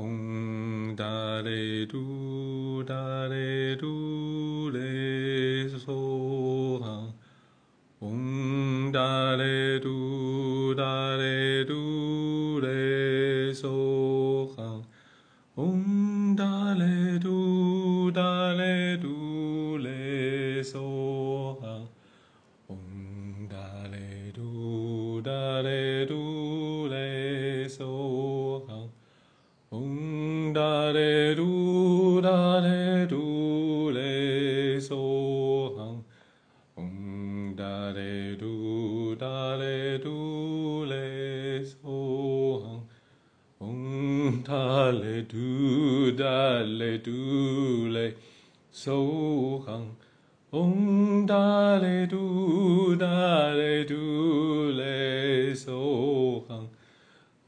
Om da re do da re do re so ha. Om da re do da re do re so ha. Om da re do da re do re so ha. Om da re do da re do re so ha. So. Om da re do da re do re so ha. Om da le do da le do le so ha. Om da le do da le do le so ha.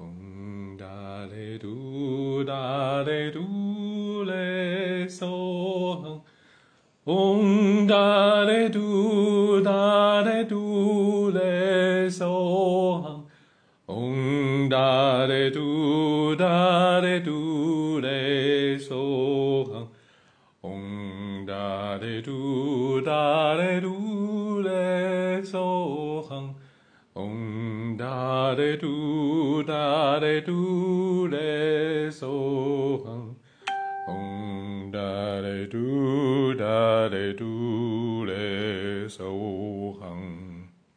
Om da re do da re do le so. Om da re do da re do le so ha. Om da re do da re do le so ha. Om da re do da re do le so ha. Om da re do da re do le so ha. Om da re do da re do le so.